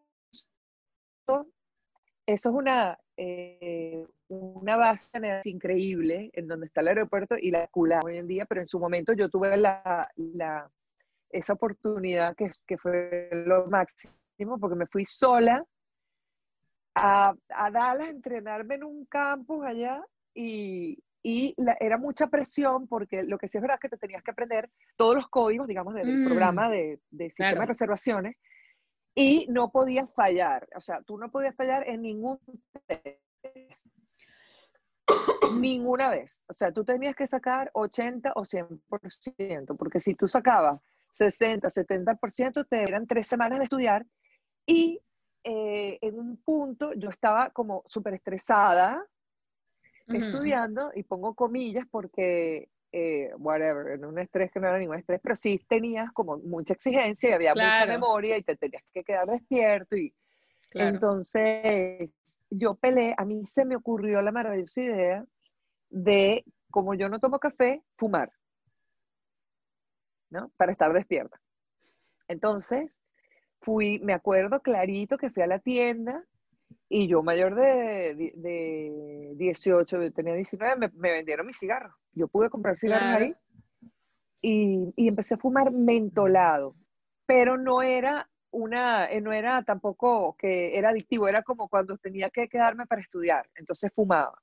eso es una, eh, una base increíble en donde está el aeropuerto y la cula hoy en día, pero en su momento yo tuve la, la- esa oportunidad que, que fue lo máximo porque me fui sola a, a Dallas a entrenarme en un campus allá y, y la- era mucha presión porque lo que sí es verdad es que te tenías que aprender todos los códigos, digamos, del Mm. programa de, de sistema Claro. de reservaciones y no podías fallar. O sea, tú no podías fallar en ningún test. Ninguna vez. O sea, tú tenías que sacar 80 o 100%, porque si tú sacabas 60, 70%, te eran tres semanas de estudiar y eh, en un punto yo estaba como súper estresada Ujú. estudiando y pongo comillas porque, eh, whatever, en un estrés que no era ningún estrés, pero sí tenías como mucha exigencia y había mucha Claro. memoria y te tenías que quedar despierto y Claro. entonces yo peleé, a mí se me ocurrió la maravillosa idea de, como yo no tomo café, fumar, ¿no? Para estar despierta. Entonces, fui, me acuerdo clarito que fui a la tienda y yo mayor de, de 18, yo tenía 19, me, me vendieron mis cigarros. Yo pude comprar cigarros Claro. ahí y, y empecé a fumar mentolado, pero no era una, eh, no era tampoco que era adictivo, era como cuando tenía que quedarme para estudiar, entonces fumaba.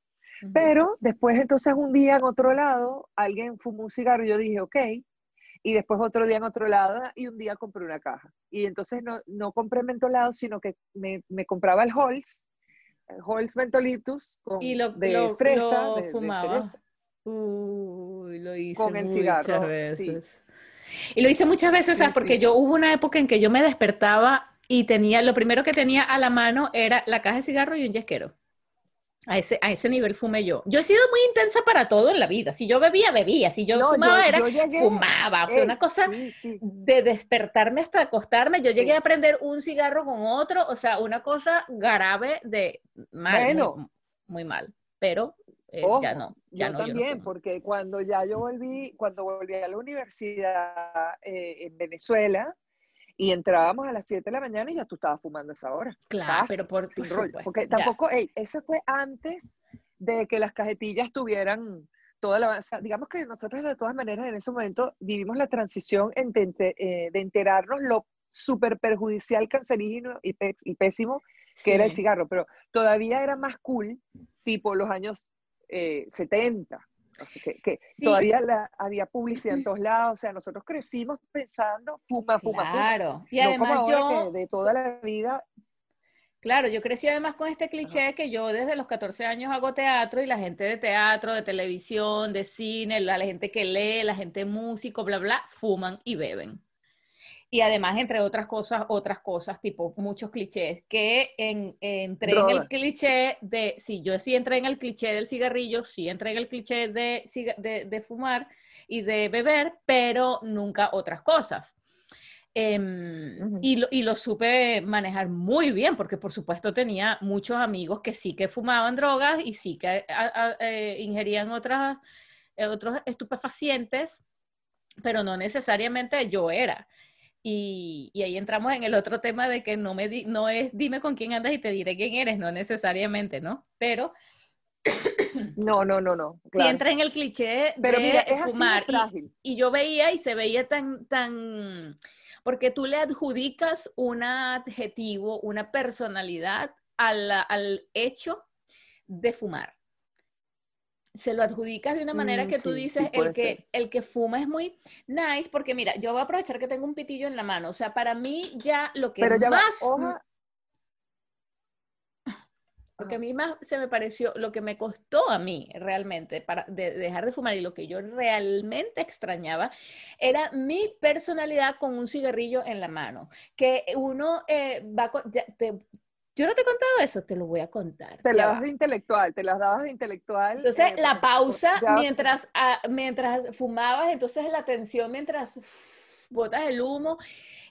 Pero después entonces un día en otro lado, alguien fumó un cigarro y yo dije, ok, y después otro día en otro lado y un día compré una caja. Y entonces no, no compré mentolado, sino que me, me compraba el Halls, el Halls Mentolitus con, Y lo, de lo- fresa, lo de- de fumaba. cereza. Uy, lo hice Con el muchas cigarro, sí. veces. Y lo hice muchas veces, Sí, ¿sabes? Porque sí. yo hubo una época en que yo me despertaba y tenía, lo primero que tenía a la mano era la caja de cigarro y un yesquero. A ese, a ese nivel fumé yo. Yo he sido muy intensa para todo en la vida. Si yo bebía, bebía. Si yo No, fumaba, yo- era yo llegué- fumaba. O sea, Ey, una cosa sí, sí. de despertarme hasta acostarme. Yo Sí. llegué a prender un cigarro con otro. O sea, una cosa grave de mal, muy- Bueno. muy, mal. Pero eh, Ojo, ya no. Ya yo no, yo no también, porque cuando ya yo volví, cuando volví a la universidad eh, en Venezuela y entrábamos a las 7 de la mañana y ya tú estabas fumando a esa hora. Claro, pero por, por rollo. Porque tampoco, ey, eso fue antes de que las cajetillas tuvieran toda la... O sea, digamos que nosotros de todas maneras en ese momento vivimos la transición entre, entre, eh, de enterarnos lo súper perjudicial, cancerígeno y, pe- y pésimo que era el cigarro, pero todavía era más cool, tipo los años eh, 70. Así que, que Sí. todavía la- había publicidad en todos lados, o sea, nosotros crecimos pensando fuma, fuma, fuma. Claro, y no además como ahora yo, que de toda la vida claro, yo crecí además con este cliché que yo desde los 14 años hago teatro y la gente de teatro, de televisión, de cine, la, la gente que lee, la gente músico, bla, bla, fuman y beben. Y además, entre otras cosas, otras cosas, tipo muchos clichés, que en, entré en el cliché de, sí, yo sí entré en el cliché del cigarrillo, sí entré en el cliché de, ciga- de, de fumar y de beber, pero nunca otras cosas. Em, y, lo, y lo supe manejar muy bien, porque por supuesto tenía muchos amigos que sí que fumaban drogas y sí que a- a- eh, ingerían otras, eh, otros estupefacientes, pero no necesariamente yo era. Y, y ahí entramos en el otro tema de que no, me di- no es dime con quién andas y te diré quién eres, no necesariamente, ¿no? Pero No, no, no, no. claro. entra en el cliché Pero de mira, es así de fumar. Y- y yo veía y se veía tan, tan, porque tú le adjudicas un adjetivo, una personalidad al, al hecho de fumar. Se lo adjudicas de una manera Mm, que tú sí, sí, dices, el que, ser. el que fuma es muy nice, porque mira, yo voy a aprovechar que tengo un pitillo en la mano, o sea, para mí ya lo que Pero ya va, más... hoja, Lo que a Ajá. mí más se me pareció, lo que me costó a mí realmente para de- dejar de fumar y lo que yo realmente extrañaba era mi personalidad con un cigarrillo en la mano. Que uno eh, va con, ya te- yo no te he contado eso, te lo voy a contar. Te va. das de intelectual, te las dabas de intelectual. Entonces, eh, la pausa ya- mientras, ah, mientras fumabas, entonces la tensión mientras botas el humo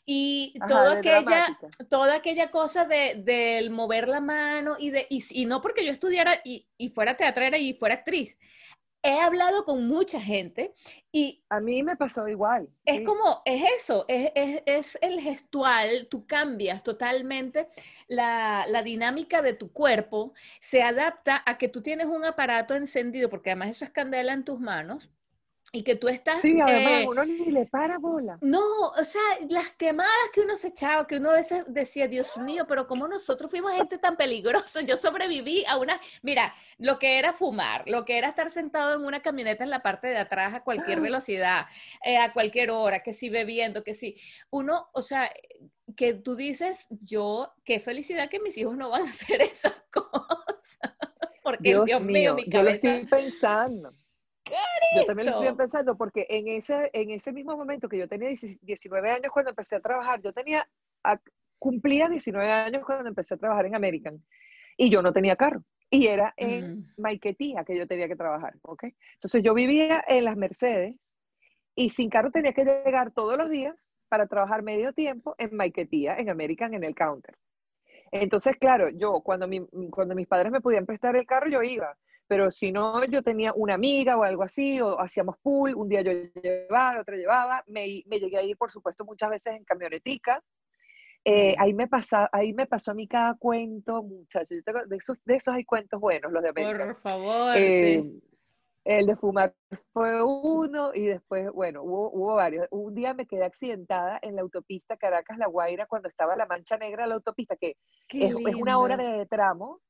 y Ajá, toda aquella, dramática. toda aquella cosa de, del mover la mano y, de, y, y no porque yo estudiara y, y fuera teatrera y fuera actriz. He hablado con mucha gente y A mí me pasó igual. es sí. como, es eso, es, es, es el gestual, tú cambias totalmente la, la dinámica de tu cuerpo, se adapta a que tú tienes un aparato encendido, porque además eso es candela en tus manos, y que tú estás... Sí, además eh, uno ni le para bola. no, o sea, las quemadas que uno se echaba, que uno a veces decía, Dios mío, pero como nosotros fuimos gente tan peligrosa, yo sobreviví a una, mira, lo que era fumar, lo que era estar sentado en una camioneta en la parte de atrás a cualquier velocidad, eh, a cualquier hora, que si bebiendo, que si, uno, o sea, que tú dices, yo, qué felicidad que mis hijos no van a hacer esas cosas, porque Dios, Dios, mío, mi yo lo cabeza, estoy pensando. Yo también lo estoy pensando porque en ese, en ese mismo momento que yo tenía 10 19 años cuando empecé a trabajar, yo tenía, cumplía 19 años cuando empecé a trabajar en American y yo no tenía carro. Y era en Mm. Maiquetía que yo tenía que trabajar, ¿ok? Entonces yo vivía en las Mercedes y sin carro tenía que llegar todos los días para trabajar medio tiempo en Maiquetía, en American, en el counter. Entonces, claro, yo cuando, mi- cuando mis padres me podían prestar el carro, yo iba. Pero si no, yo tenía una amiga o algo así, o hacíamos pool, un día yo llevaba, otro llevaba. Me, me llegué a ir, por supuesto, muchas veces en camionetica. Eh, ahí, me pasa, ahí me pasó a mí cada cuento, muchachos. Yo tengo- De esos, de esos hay cuentos buenos, los de América. por favor, Eh, sí. El de fumar fue uno y después, bueno, hubo, hubo varios. Un día me quedé accidentada en la autopista Caracas-La Guaira cuando estaba la mancha negra de la autopista, que es, es una hora de tramo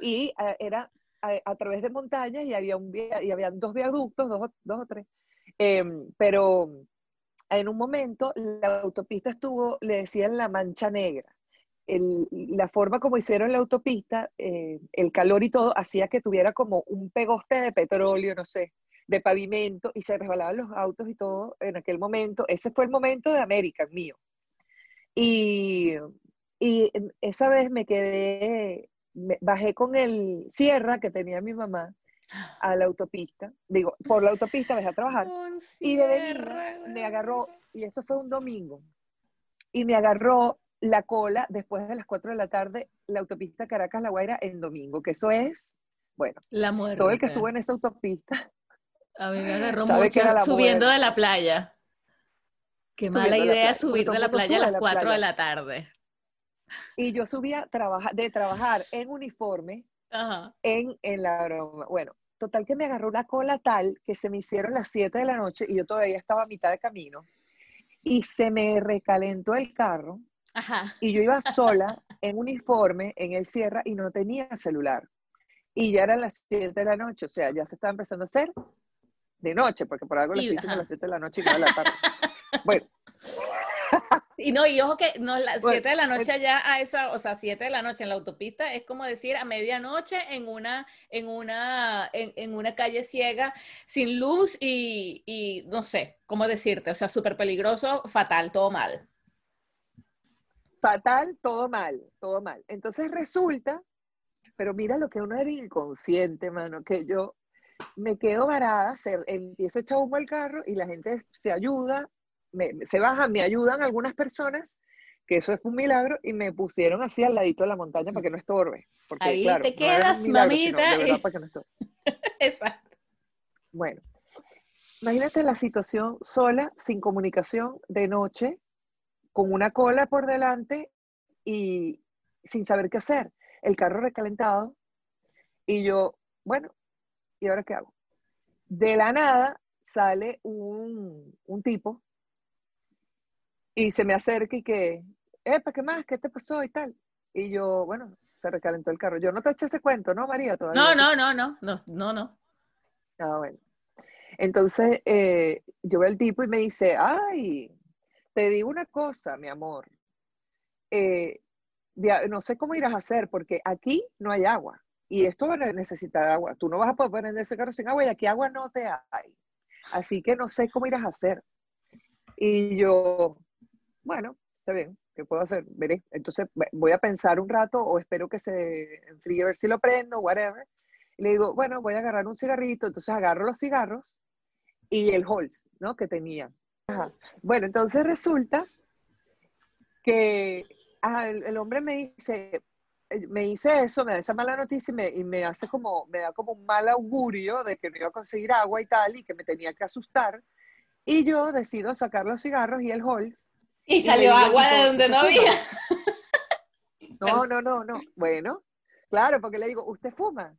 y eh, era a, través de montañas y había un y habían dos viaductos, dos, dos o tres. Em, pero en un momento la autopista estuvo, le decían la mancha negra. El- la forma como hicieron la autopista, eh, el calor y todo, hacía que tuviera como un pegoste de petróleo, no sé, de pavimento, y se resbalaban los autos y todo en aquel momento. Ese fue el momento de América, mío. Y, y esa vez me quedé, me- bajé con el Sierra que tenía mi mamá a la autopista, digo, por la autopista bajé a trabajar, y de me agarró, y esto fue un domingo, y me agarró la cola después de las 4 de la tarde, la autopista Caracas-La Guaira en domingo, que eso es, bueno, La muerte. todo el que estuvo en esa autopista, A mí me agarró mucho subiendo de la playa. Qué mala idea subir de la playa a las la 4 de la tarde. Y yo subía trabaja, de trabajar en uniforme Ajá. en, en la broma. Bueno, total que me agarró una cola tal que se me hicieron las 7 de la noche y yo todavía estaba a mitad de camino y se me recalentó el carro Ajá. y yo iba sola en uniforme en el Sierra y no tenía celular. Y ya eran las 7 de la noche, o sea, ya se estaba empezando a hacer de noche, porque por algo le Y- estoy diciendo a las 7 de la noche y no a la tarde. Bueno, Y no, y ojo que no, las Bueno, 7 de la noche allá a esa, o sea, 7 de la noche en la autopista es como decir a medianoche en una, en una, en, en una calle ciega, sin luz y, y no sé, cómo decirte, o sea, súper peligroso, fatal, todo mal. fatal, todo mal, todo mal. Entonces resulta, pero mira lo que uno era inconsciente, mano, que yo me quedo varada, se empieza a echar humo el carro y la gente se ayuda, me- se bajan, me ayudan algunas personas, que eso fue un milagro, y me pusieron así al ladito de la montaña para que no estorbe. Porque, Ahí claro, te no quedas, milagro, sino mamita, de verdad y- para que no estorbe. Exacto. Bueno, imagínate la situación sola, sin comunicación, de noche, con una cola por delante y sin saber qué hacer. El carro recalentado y yo, bueno, ¿y ahora qué hago? De la nada sale un, un tipo y se me acerca y que, epa, ¿qué más? ¿Qué te pasó y tal? Y yo, bueno, se recalentó el carro. Yo no te eché ese cuento, ¿no, María? Todavía. No, no, no, no, no, no, no. Ah, bueno. Entonces, eh, yo veo al tipo y me dice, ay, te digo una cosa, mi amor. Eh, "Dia- no sé cómo irás a hacer, porque aquí no hay agua. Y esto va a necesitar agua. Tú no vas a poder poner ese carro sin agua y aquí agua no te hay. Así que no sé cómo irás a hacer. Y yo, bueno, está bien, ¿qué puedo hacer? Veré. Entonces voy a pensar un rato o espero que se enfríe a ver si lo prendo, whatever. Y le digo, bueno, voy a agarrar un cigarrito. Entonces agarro los cigarros y el Halls, ¿no? Que tenía. Bueno, entonces resulta que el, hombre me dice, eh, me dice eso, me da esa mala noticia y me, y me hace como, me da como un mal augurio de que no iba a conseguir agua y tal, y que me tenía que asustar. Y yo decido sacar los cigarros y el Halls. Y salió agua de donde no "¿Usted había. fuma?". No, no, no, no. Bueno, claro, porque le digo, ¿usted fuma?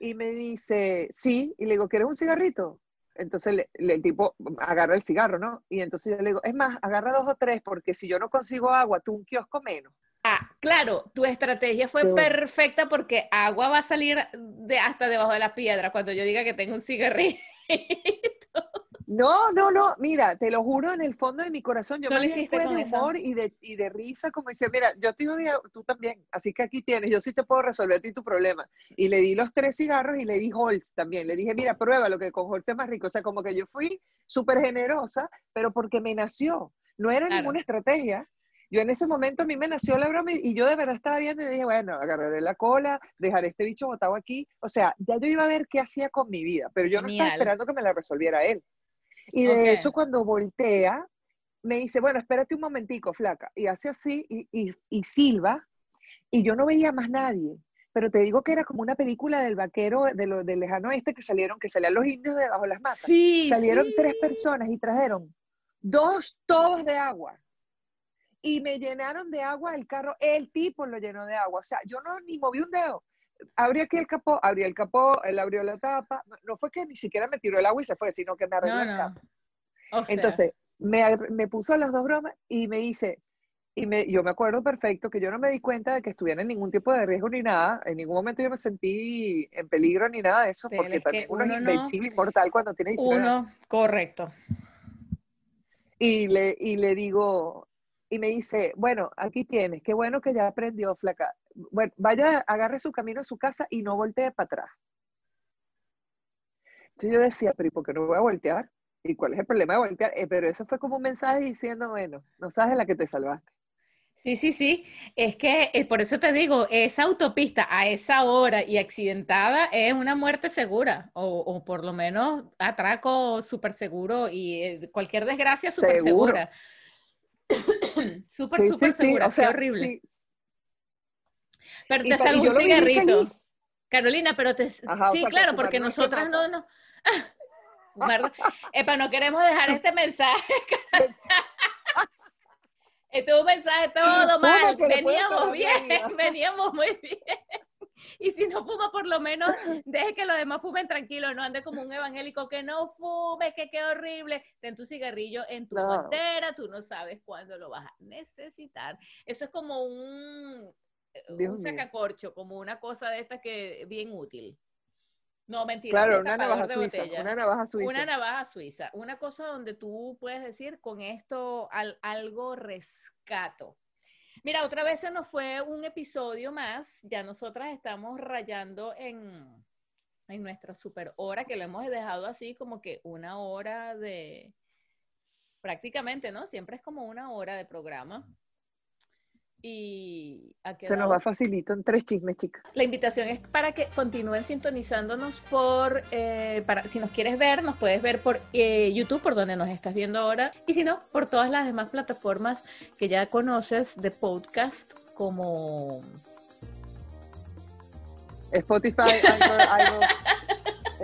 Y me dice, sí. Y le digo, ¿quieres un cigarrito? Entonces le- le- el tipo agarra el cigarro, ¿no? Y entonces yo le digo, es más, agarra dos o tres, porque si yo no consigo agua, tú un kiosco menos. Ah, claro, tu estrategia fue perfecta porque agua va a salir de hasta debajo de la piedra cuando yo diga que tengo un cigarrillo. No, no, no, mira, te lo juro en el fondo de mi corazón, yo No bien hiciste fue de humor y de, y de risa, como decía, mira, yo te odio, tú también, así que aquí tienes, yo sí te puedo resolver a ti tu problema. Y le di los tres cigarros y le di Halls también, le dije, mira, prueba lo que con Halls es más rico, o sea, como que yo fui súper generosa, pero porque me nació, no era Claro. ninguna estrategia. Yo en ese momento a mí me nació la broma y- yo de verdad estaba viendo y dije, bueno, agarraré la cola, dejaré este bicho botado aquí. O sea, ya yo iba a ver qué hacía con mi vida, pero yo no estaba esperando que me la resolviera él. Y de hecho, cuando voltea, me dice, bueno, espérate un momentico, flaca. Y hace así y, y, y silba, y yo no veía más nadie. Pero te digo que era como una película del vaquero de lo, del lejano oeste que salieron, que salían los indios debajo de las matas. Sí, Salieron sí. tres personas y trajeron dos tobos de agua. Y me llenaron de agua el carro, el tipo lo llenó de agua. O sea, yo no ni moví un dedo. Abrí aquí el capó, abrí el capó, él abrió la tapa. No, fue que ni siquiera me tiró el agua y se fue, sino que me arregló No, el tapa. O sea, Entonces, me, me puso las dos bromas y me dice, y me, yo me acuerdo perfecto que yo no me di cuenta de que estuviera en ningún tipo de riesgo ni nada. En ningún momento yo me sentí en peligro ni nada de eso, Pero porque es también uno uno es no- invencible, inmortal cuando tiene 19 años. uno, correcto. Y le, y le digo, y me dice, bueno, aquí tienes, qué bueno que ya aprendió, flaca. Bueno, vaya, agarre su camino a su casa y no voltee para atrás. Entonces yo decía, pero ¿y por qué no voy a voltear? ¿Y cuál es el problema de voltear? Eh, pero eso fue como un mensaje diciendo, bueno, no sabes de la que te salvaste. Sí, sí, sí. Es que eh, por eso te digo, esa autopista a esa hora y accidentada es una muerte segura, o, o por lo menos atraco súper seguro y eh, cualquier desgracia súper segura. Súper, súper sí, sí, segura, o sea, qué horrible. Pero te yo un cigarrito. Carolina, pero te... Ajá, o sí, sea, claro, porque nosotras no, no. Epa, no queremos dejar este mensaje. Este es un mensaje todo mal. Veníamos bien, veníamos muy bien. Y si no fuma, por lo menos deje que los demás fumen tranquilo, no ande como un evangélico que no fume, que qué horrible. Ten tu cigarrillo en tu No. guantera, tú no sabes cuándo lo vas a necesitar. Eso es como un, Dios un mío. sacacorcho, como una cosa de estas que bien útil. No, mentira. Claro, un una navaja de suiza, botella. una navaja suiza. Una navaja suiza, una cosa donde tú puedes decir con esto al- algo rescato. Mira, otra vez se nos fue un episodio más, ya nosotras estamos rayando en, en nuestra super hora, que lo hemos dejado así como que una hora de, prácticamente, ¿no? Siempre es como una hora de programa. Y ha Se nos quedado va facilito en tres chismes, chicas. la invitación es para que continúen sintonizándonos por, eh, para, si nos quieres ver, nos puedes ver por eh, YouTube, por donde nos estás viendo ahora, y si no, por todas las demás plataformas que ya conoces de podcast, como Spotify, Anchor, iVoox,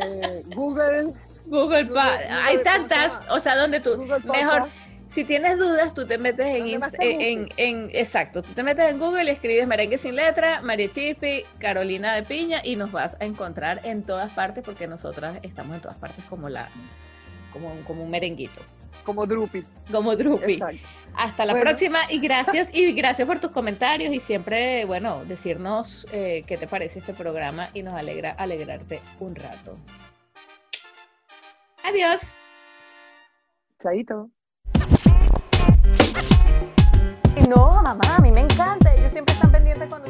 eh, Google, Google, Google- hay ¿cómo se tantas, o sea, donde tú, Google mejor, Podcast. Si tienes dudas, tú te metes en, te en, exacto, tú te metes en Google y escribes merengue sin letra, María Chispi, Carolina de Piña, y nos vas a encontrar en todas partes, porque nosotras estamos en todas partes como la, como, como un merenguito. como Drupi. Como Drupi. Exacto. Hasta la Bueno. próxima y gracias y gracias por tus comentarios y siempre, bueno, decirnos eh, qué te parece este programa y nos alegra alegrarte un rato. Adiós. Chaito. no, mamá, a mí me encanta. Ellos siempre están pendientes cuando...